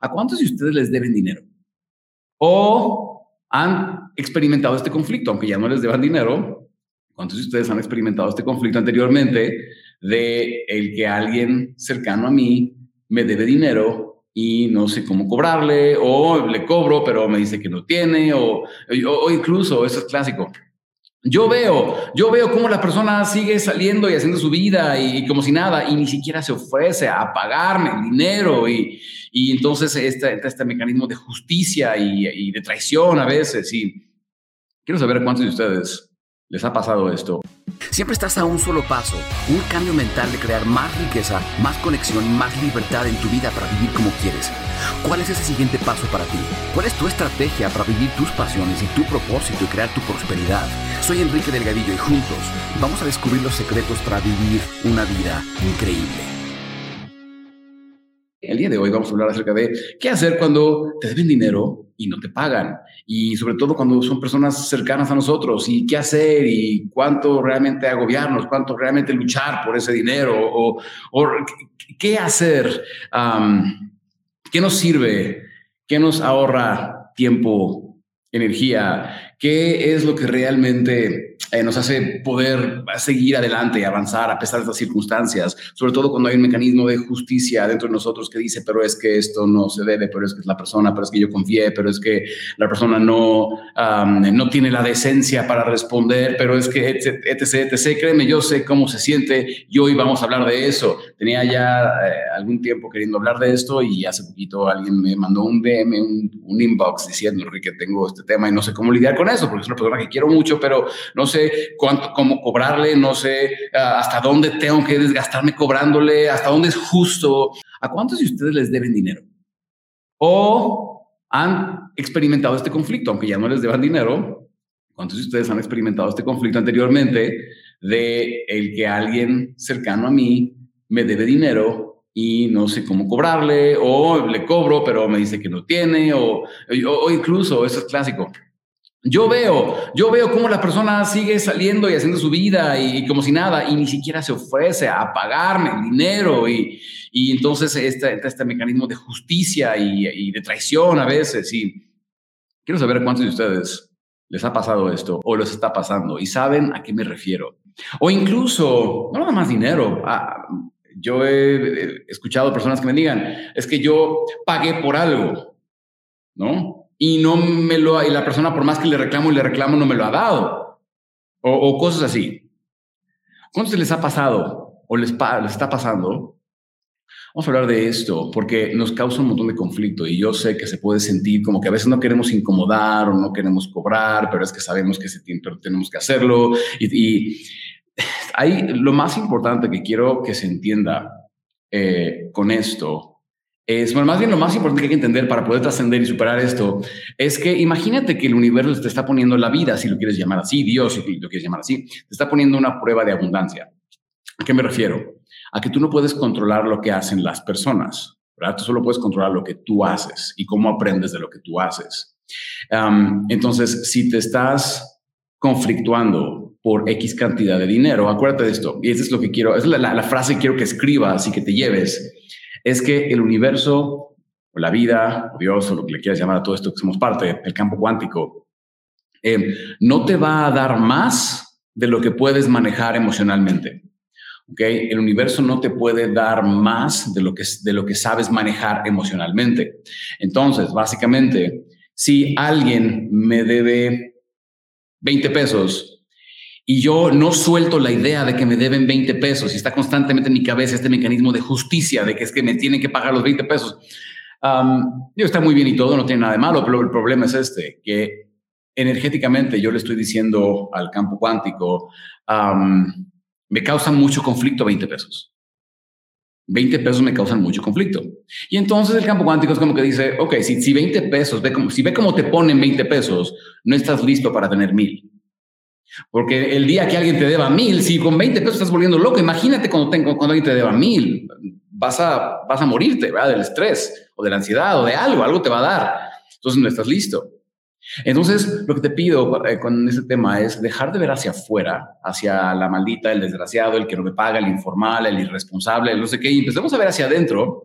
¿A cuántos de ustedes les deben dinero? ¿O han experimentado este conflicto, aunque ya no les deban dinero? ¿Cuántos de ustedes han experimentado este conflicto anteriormente de el que alguien cercano a mí me debe dinero y no sé cómo cobrarle, o le cobro, pero me dice que no tiene, o, o, incluso, eso es clásico, yo veo, yo veo cómo la persona sigue saliendo y haciendo su vida y, como si nada, y ni siquiera se ofrece a pagarme el dinero. Y, y entonces este, este mecanismo de justicia y, de traición a veces. Y quiero saber cuántos de ustedes les ha pasado esto. Siempre estás a un solo paso, un cambio mental de crear más riqueza, más conexión y más libertad en tu vida para vivir como quieres. ¿Cuál es ese siguiente paso para ti? ¿Cuál es tu estrategia para vivir tus pasiones y tu propósito y crear tu prosperidad? Soy Enrique Delgadillo y juntos vamos a descubrir los secretos para vivir una vida increíble. El día de hoy vamos a hablar acerca de qué hacer cuando te deben dinero y no te pagan. Y sobre todo cuando son personas cercanas a nosotros y qué hacer y cuánto realmente agobiarnos, cuánto realmente luchar por ese dinero o, qué hacer, qué nos sirve, qué nos ahorra tiempo, energía, qué es lo que realmente eh, nos hace poder seguir adelante avanzar a pesar de estas circunstancias, sobre todo cuando hay un mecanismo de justicia dentro de nosotros que dice, pero es que esto no se debe, pero es que es la persona, pero es que yo confié, pero es que la persona no, no tiene la decencia para responder, pero es que, etc, etc, créeme, yo sé cómo se siente y hoy vamos a hablar de eso. Tenía ya eh, algún tiempo queriendo hablar de esto y hace poquito alguien me mandó un DM, un, un inbox diciendo que tengo este tema y no sé cómo lidiar con eso, porque es una persona que quiero mucho, pero no sé cuánto, cómo cobrarle, no sé ah, hasta dónde tengo que desgastarme cobrándole, hasta dónde es justo. ¿A cuántos de ustedes les deben dinero? ¿O han experimentado este conflicto, aunque ya no les deban dinero? ¿Cuántos de ustedes han experimentado este conflicto anteriormente de el que alguien cercano a mí me debe dinero y no sé cómo cobrarle, o le cobro, pero me dice que no tiene, o, o incluso, eso es clásico, yo veo, yo veo cómo la persona sigue saliendo y haciendo su vida y, como si nada, y ni siquiera se ofrece a pagarme el dinero. Y, y entonces este, este mecanismo de justicia y, de traición a veces. Y quiero saber cuántos de ustedes les ha pasado esto o les está pasando y saben a qué me refiero. O incluso, no nada más dinero. Ah, yo he escuchado personas que me digan, es que yo pagué por algo, ¿no? Y no me lo y la persona por más que le reclamo y le reclamo no me lo ha dado o, cosas así. ¿Cuántos les ha pasado o les, les está pasando? Vamos a hablar de esto porque nos causa un montón de conflicto y yo sé que se puede sentir como que a veces no queremos incomodar o no queremos cobrar, pero es que sabemos que se tiene, tenemos que hacerlo. Y, y hay lo más importante que quiero que se entienda eh, con esto es, bueno, más bien lo más importante que hay que entender para poder trascender y superar esto es que imagínate que el universo te está poniendo la vida, si lo quieres llamar así, Dios, si lo quieres llamar así, te está poniendo una prueba de abundancia. ¿A qué me refiero? A que tú no puedes controlar lo que hacen las personas, ¿verdad? Tú solo puedes controlar lo que tú haces y cómo aprendes de lo que tú haces. entonces, si te estás conflictuando por X cantidad de dinero, acuérdate de esto, y eso es lo que quiero, es la, la frase que quiero que escribas y que te lleves es que el universo, o la vida, o Dios, o lo que le quieras llamar a todo esto que somos parte, el campo cuántico, eh, no te va a dar más de lo que puedes manejar emocionalmente. ¿okay? El universo no te puede dar más de lo, que, de lo que sabes manejar emocionalmente. Entonces, básicamente, si alguien me debe 20 pesos y yo no suelto la idea de que me deben 20 pesos y está constantemente en mi cabeza este mecanismo de justicia, de que es que me tienen que pagar los 20 pesos. yo está muy bien y todo, no tiene nada de malo, pero el problema es este, que energéticamente yo le estoy diciendo al campo cuántico, me causa mucho conflicto 20 pesos. 20 pesos me causan mucho conflicto. Y entonces el campo cuántico es como que dice, ok, si, si 20 pesos, ve como, si ve cómo te ponen 20 pesos, no estás listo para tener mil. Porque el día que alguien te deba mil, si con 20 pesos estás volviendo loco, imagínate cuando, tengo, cuando alguien te deba mil, vas a, vas a morirte ¿verdad? del estrés o de la ansiedad o de algo, algo te va a dar. Entonces no estás listo. Entonces, lo que te pido eh, con este tema es dejar de ver hacia afuera, hacia la maldita, el desgraciado, el que no me paga, el informal, el irresponsable, el no sé qué, y empecemos a ver hacia adentro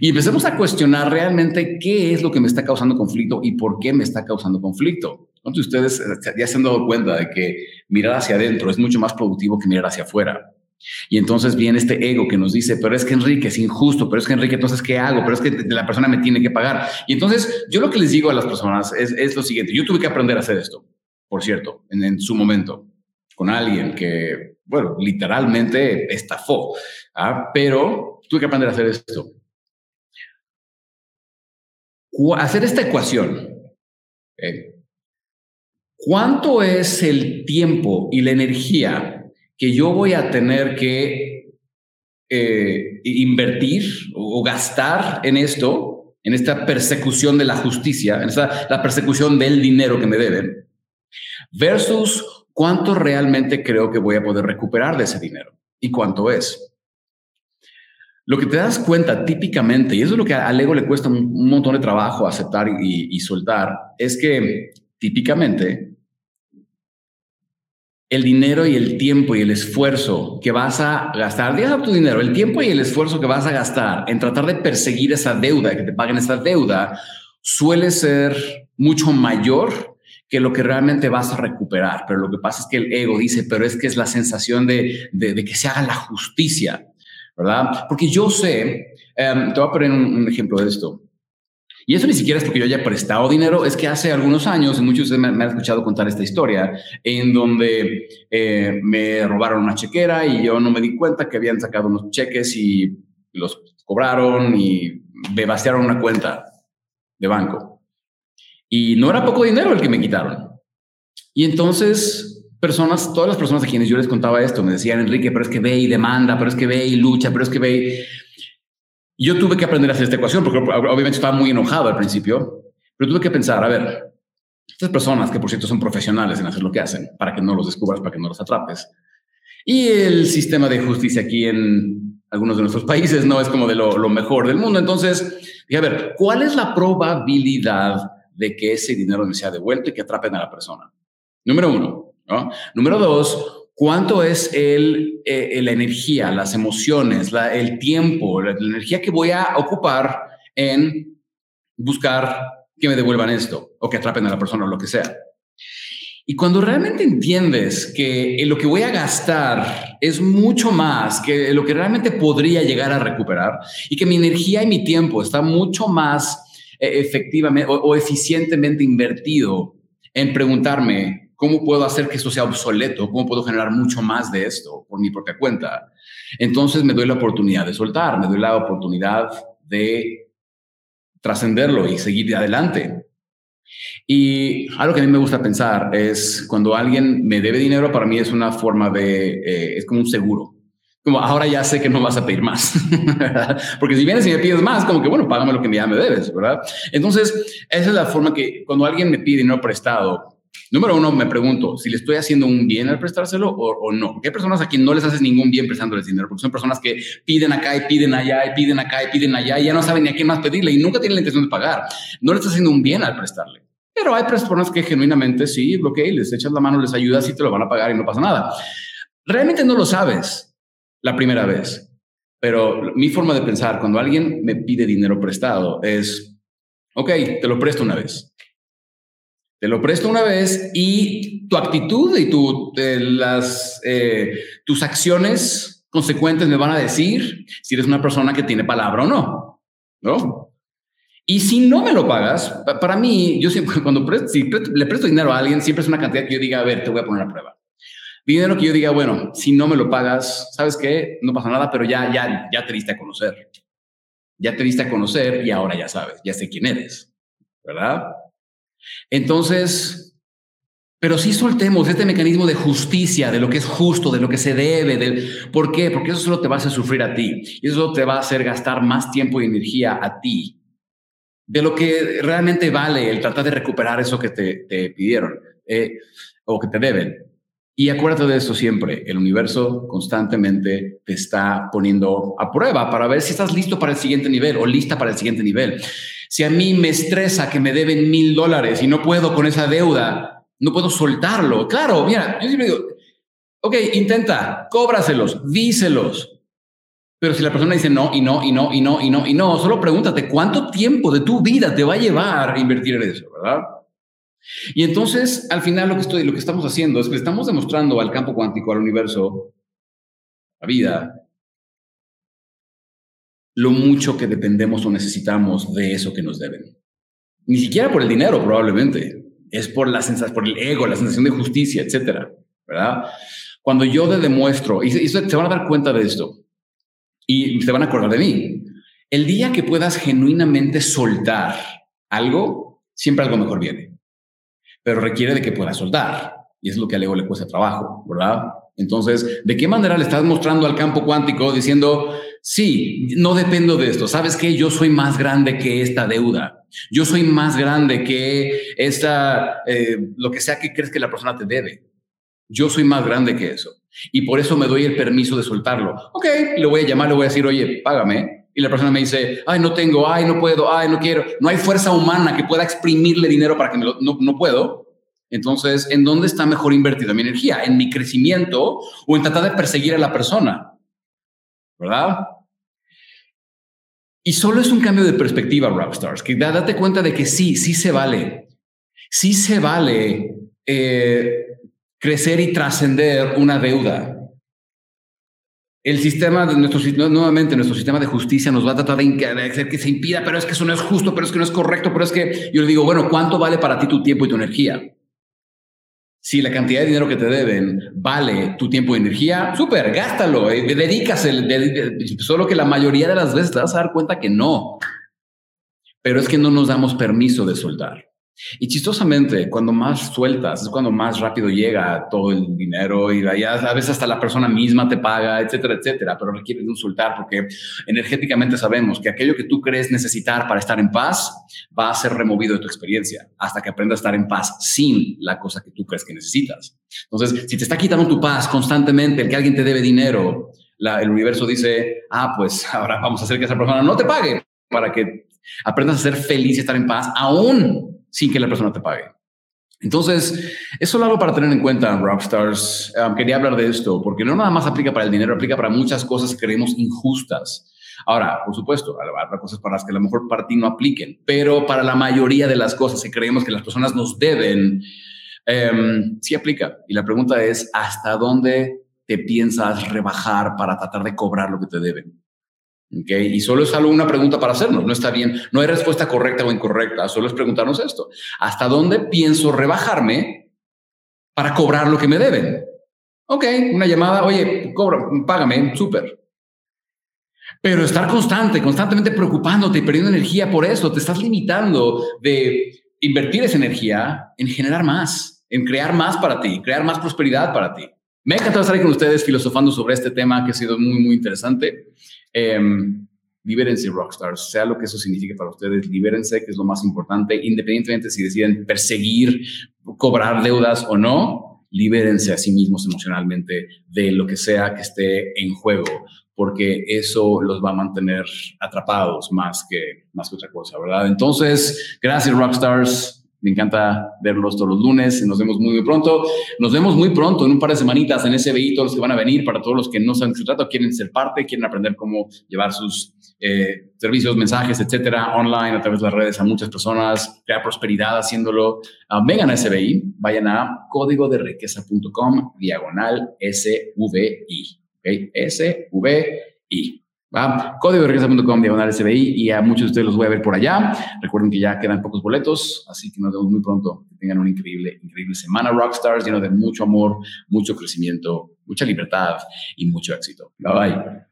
Y empecemos a cuestionar realmente qué es lo que me está causando conflicto y por qué me está causando conflicto. ¿Cuántos de ustedes ya se han dado cuenta de que mirar hacia adentro es mucho más productivo que mirar hacia afuera? Y entonces viene este ego que nos dice, pero es que Enrique es injusto, pero es que Enrique, entonces, ¿qué hago? Pero es que la persona me tiene que pagar. Y entonces, yo lo que les digo a las personas es, lo siguiente, yo tuve que aprender a hacer esto, por cierto, en, su momento, con alguien que, bueno, literalmente estafó, ¿ah? pero tuve que aprender a hacer esto. Hacer esta ecuación. ¿Cuánto es el tiempo y la energía que yo voy a tener que eh, invertir o gastar en esto, en esta persecución de la justicia, en esta, la persecución del dinero que me deben, versus cuánto realmente creo que voy a poder recuperar de ese dinero y cuánto es. Lo que te das cuenta típicamente, y eso es lo que al ego le cuesta un, montón de trabajo aceptar y soltar, es que típicamente el dinero y el tiempo y el esfuerzo que vas a gastar, deja tu dinero, el tiempo y el esfuerzo que vas a gastar en tratar de perseguir esa deuda, que te paguen esa deuda, suele ser mucho mayor que lo que realmente vas a recuperar. Pero lo que pasa es que el ego dice, pero es que es la sensación de, que se haga la justicia, ¿verdad? Porque yo sé, em, te voy a poner un ejemplo de esto. Y eso ni siquiera es porque yo haya prestado dinero, es que hace algunos años, y muchos de ustedes me, han escuchado contar esta historia, en donde eh, me robaron una chequera y yo no me di cuenta que habían sacado unos cheques y los cobraron y me vaciaron una cuenta de banco. Y no era poco dinero el que me quitaron. Y entonces, personas, todas las personas a quienes yo les contaba esto, me decían, Enrique, pero es que ve y demanda, pero es que ve y lucha, pero es que ve yo tuve que aprender a hacer esta ecuación porque obviamente estaba muy enojado al principio, pero tuve que pensar, a ver, estas personas que por cierto son profesionales en hacer lo que hacen, para que no los descubras, para que no los atrapes. Y el sistema de justicia aquí en algunos de nuestros países no es como de lo, mejor del mundo. Entonces, dije, a ver, ¿cuál es la probabilidad de que ese dinero me sea devuelto y que atrapen a la persona? Número uno. ¿no? Número dos, ¿Cuánto es el, eh, la energía, las emociones, el tiempo, la, energía que voy a ocupar en buscar que me devuelvan esto o que atrapen a la persona o lo que sea? Y cuando realmente entiendes que lo que voy a gastar es mucho más que lo que realmente podría llegar a recuperar y que mi energía y mi tiempo está mucho más eh, efectivamente o eficientemente invertido en preguntarme ¿Cómo puedo hacer que esto sea obsoleto? ¿Cómo puedo generar mucho más de esto por mi propia cuenta? Entonces me doy la oportunidad de soltar, me doy la oportunidad de trascenderlo y seguir adelante. Y algo que a mí me gusta pensar es cuando alguien me debe dinero, para mí es una forma de, eh, es como un seguro. Como ahora ya sé que no vas a pedir más, porque si vienes y me pides más, como que bueno, págame lo que ya me debes, ¿verdad? Entonces, esa es la forma que cuando alguien me pide dinero prestado, Número uno, me pregunto si le estoy haciendo un bien al prestárselo o, no. Porque hay personas a quien no les haces ningún bien prestándoles dinero, porque son personas que piden acá y piden allá y piden acá y piden allá y ya no saben ni a quién más pedirle y nunca tienen la intención de pagar. No le estás haciendo un bien al prestarle. Pero hay personas que genuinamente sí, ok, les echas la mano, les ayudas y te lo van a pagar y no pasa nada. Realmente no lo sabes la primera vez. Pero mi forma de pensar cuando alguien me pide dinero prestado es, ok, te lo presto una vez te lo presto una vez y tu actitud y tu, las, eh, tus acciones consecuentes me van a decir si eres una persona que tiene palabra o no. ¿No? Y si no me lo pagas, para mí, yo siempre, cuando si le presto dinero a alguien, siempre es una cantidad que yo diga, a ver, te voy a poner a prueba. Dinero que yo diga, bueno, si no me lo pagas, ¿sabes qué? No pasa nada, pero ya, ya, ya te diste a conocer. Ya te diste a conocer y ahora ya sabes, ya sé quién eres, ¿verdad? Entonces, pero sí soltemos este mecanismo de justicia, de lo que es justo, de lo que se debe. ¿Por qué? Porque eso solo te va a hacer sufrir a ti. Y eso te va a hacer gastar más tiempo y energía a ti. De lo que realmente vale el tratar de recuperar eso que te, pidieron eh, o que te deben. Y acuérdate de eso siempre. El universo constantemente te está poniendo a prueba para ver si estás listo para el siguiente nivel o lista para el siguiente nivel. Si a mí me estresa que me deben mil dólares y no puedo con esa deuda, no puedo soltarlo. Claro, mira, yo siempre digo, ok, intenta, cóbraselos, díselos, Pero si la persona dice no y no y no y no y no y no, solo pregúntate cuánto tiempo de tu vida te va a llevar invertir en eso, ¿verdad? Y entonces, al final lo que estoy lo que estamos haciendo es que estamos demostrando al campo cuántico, al universo, la vida, lo mucho que dependemos o necesitamos de eso que nos deben. Ni siquiera por el dinero, probablemente. Es por la sensación, por el ego, la sensación de justicia, etcétera, ¿verdad? Cuando yo te demuestro, y se van a dar cuenta de esto, y se van a acordar de mí. El día que puedas genuinamente soltar algo, siempre algo mejor viene. Pero requiere de que puedas soltar. Y es lo que al ego le cuesta trabajo, ¿verdad? Entonces, ¿de qué manera le estás mostrando al campo cuántico diciendo, sí, no dependo de esto? ¿Sabes qué? Yo soy más grande que esta deuda. Yo soy más grande que esta, eh, lo que sea que crees que la persona te debe. Yo soy más grande que eso. Y por eso me doy el permiso de soltarlo. Ok, le voy a llamar, le voy a decir, oye, págame. Y la persona me dice, ay, no tengo, ay, no puedo, ay, no quiero. No hay fuerza humana que pueda exprimirle dinero para que me lo, no, no puedo. Entonces, ¿en dónde está mejor invertida mi energía? ¿En mi crecimiento o en tratar de perseguir a la persona? ¿Verdad? Y solo es un cambio de perspectiva, Rockstars, que date cuenta de que sí, sí se vale. Sí se vale eh, crecer y trascender una deuda. El sistema de nuestro nuevamente nuestro sistema de justicia nos va a tratar de hacer que se impida, pero es que eso no es justo, pero es que no es correcto, pero es que yo le digo, bueno, ¿cuánto vale para ti tu tiempo y tu energía? Si la cantidad de dinero que te deben vale tu tiempo y energía, súper, gástalo, eh, solo que la mayoría de las veces te vas a dar cuenta que no. Pero es que no nos damos permiso de soltar. Y chistosamente, cuando más sueltas, es cuando más rápido llega todo el dinero y a veces hasta la persona misma te paga, etcétera, etcétera, pero requiere de un soltar porque energéticamente sabemos que aquello que tú crees necesitar para estar en paz va a ser removido de tu experiencia hasta que aprendas a estar en paz sin la cosa que tú crees que necesitas. Entonces, si te está quitando tu paz constantemente el que alguien te debe dinero, el universo dice, ah, pues ahora vamos a hacer que esa persona no te pague para que aprendas a ser feliz y estar en paz aún sin que la persona te pague. Entonces, eso es algo para tener en cuenta, Rockstars. Um, quería hablar de esto porque no nada más aplica para el dinero, aplica para muchas cosas que creemos injustas. Ahora, por supuesto, habrá cosas para las que a lo mejor para ti no apliquen, pero para la mayoría de las cosas que creemos que las personas nos deben, um, sí aplica. Y la pregunta es, ¿hasta dónde te piensas rebajar para tratar de cobrar lo que te deben? Y solo es solo una pregunta para hacernos, no está bien, no hay respuesta correcta o incorrecta, solo es preguntarnos esto, ¿hasta dónde pienso rebajarme para cobrar lo que me deben? Ok, una llamada, oye, cobra, págame, súper. Pero estar constante, constantemente preocupándote y perdiendo energía por eso, te estás limitando de invertir esa energía en generar más, en crear más para ti, crear más prosperidad para ti. Me ha estar con ustedes filosofando sobre este tema que ha sido muy, muy interesante. Eh, libérense rockstars, sea lo que eso signifique para ustedes, libérense, que es lo más importante, independientemente si deciden perseguir, cobrar deudas o no, libérense a sí mismos emocionalmente de lo que sea que esté en juego, porque eso los va a mantener atrapados más que, más que otra cosa, ¿verdad? Entonces, gracias rockstars. Me encanta verlos todos los lunes. Nos vemos muy, muy pronto. Nos vemos muy pronto, en un par de semanitas, en SBI, todos los que van a venir, para todos los que no saben qué se trata, quieren ser parte, quieren aprender cómo llevar sus eh, servicios, mensajes, etcétera, online, a través de las redes a muchas personas, crear prosperidad haciéndolo. Uh, vengan a SBI, vayan a código de riqueza.com, diagonal SVI. ¿okay? SVI. ¿Va? Código diagonal SBI, y a muchos de ustedes los voy a ver por allá. Recuerden que ya quedan pocos boletos, así que nos vemos muy pronto. Que tengan una increíble, increíble semana Rockstars, lleno de mucho amor, mucho crecimiento, mucha libertad y mucho éxito. Bye bye.